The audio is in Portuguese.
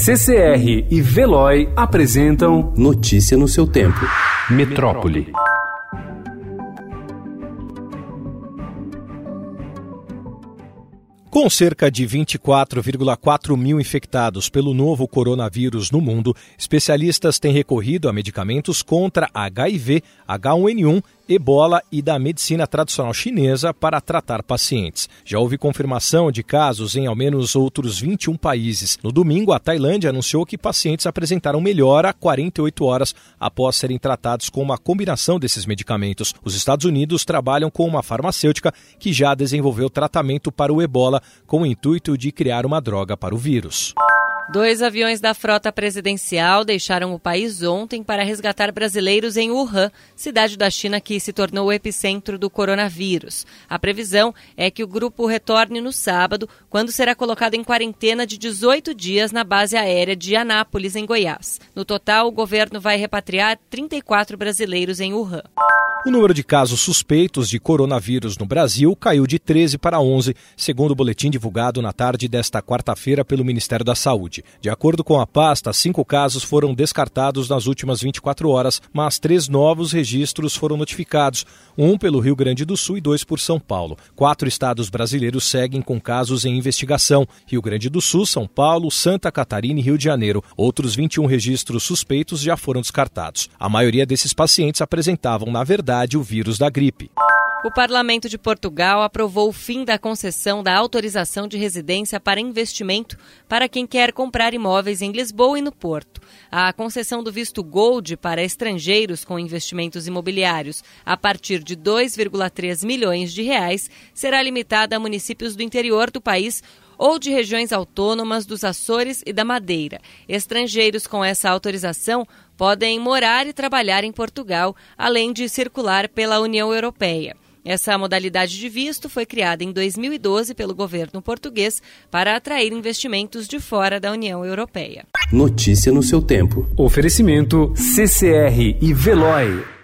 CCR e Veloy apresentam Notícia no seu tempo. Metrópole. Com cerca de 24,4 mil infectados pelo novo coronavírus no mundo, especialistas têm recorrido a medicamentos contra HIV, H1N1 ebola e da medicina tradicional chinesa para tratar pacientes. Já houve confirmação de casos em ao menos outros 21 países. No domingo, a Tailândia anunciou que pacientes apresentaram melhora 48 horas após serem tratados com uma combinação desses medicamentos. Os Estados Unidos trabalham com uma farmacêutica que já desenvolveu tratamento para o ebola com o intuito de criar uma droga para o vírus. Dois aviões da frota presidencial deixaram o país ontem para resgatar brasileiros em Wuhan, cidade da China que se tornou o epicentro do coronavírus. A previsão é que o grupo retorne no sábado, quando será colocado em quarentena de 18 dias na base aérea de Anápolis, em Goiás. No total, o governo vai repatriar 34 brasileiros em Wuhan. O número de casos suspeitos de coronavírus no Brasil caiu de 13 para 11, segundo o boletim divulgado na tarde desta quarta-feira pelo Ministério da Saúde. De acordo com a pasta, cinco casos foram descartados nas últimas 24 horas, mas três novos registros foram notificados, um pelo Rio Grande do Sul e dois por São Paulo. Quatro estados brasileiros seguem com casos em investigação: Rio Grande do Sul, São Paulo, Santa Catarina e Rio de Janeiro. Outros 21 registros suspeitos já foram descartados. A maioria desses pacientes apresentavam, na verdade, verdade o vírus da gripe. O Parlamento de Portugal aprovou o fim da concessão da autorização de residência para investimento para quem quer comprar imóveis em Lisboa e no Porto. A concessão do visto Gold para estrangeiros com investimentos imobiliários a partir de 2,3 milhões de reais será limitada a municípios do interior do país ou de regiões autônomas dos Açores e da Madeira. Estrangeiros com essa autorização podem morar e trabalhar em Portugal, além de circular pela União Europeia. Essa modalidade de visto foi criada em 2012 pelo governo português para atrair investimentos de fora da União Europeia. Notícia no seu tempo. Oferecimento CCR e Veloy.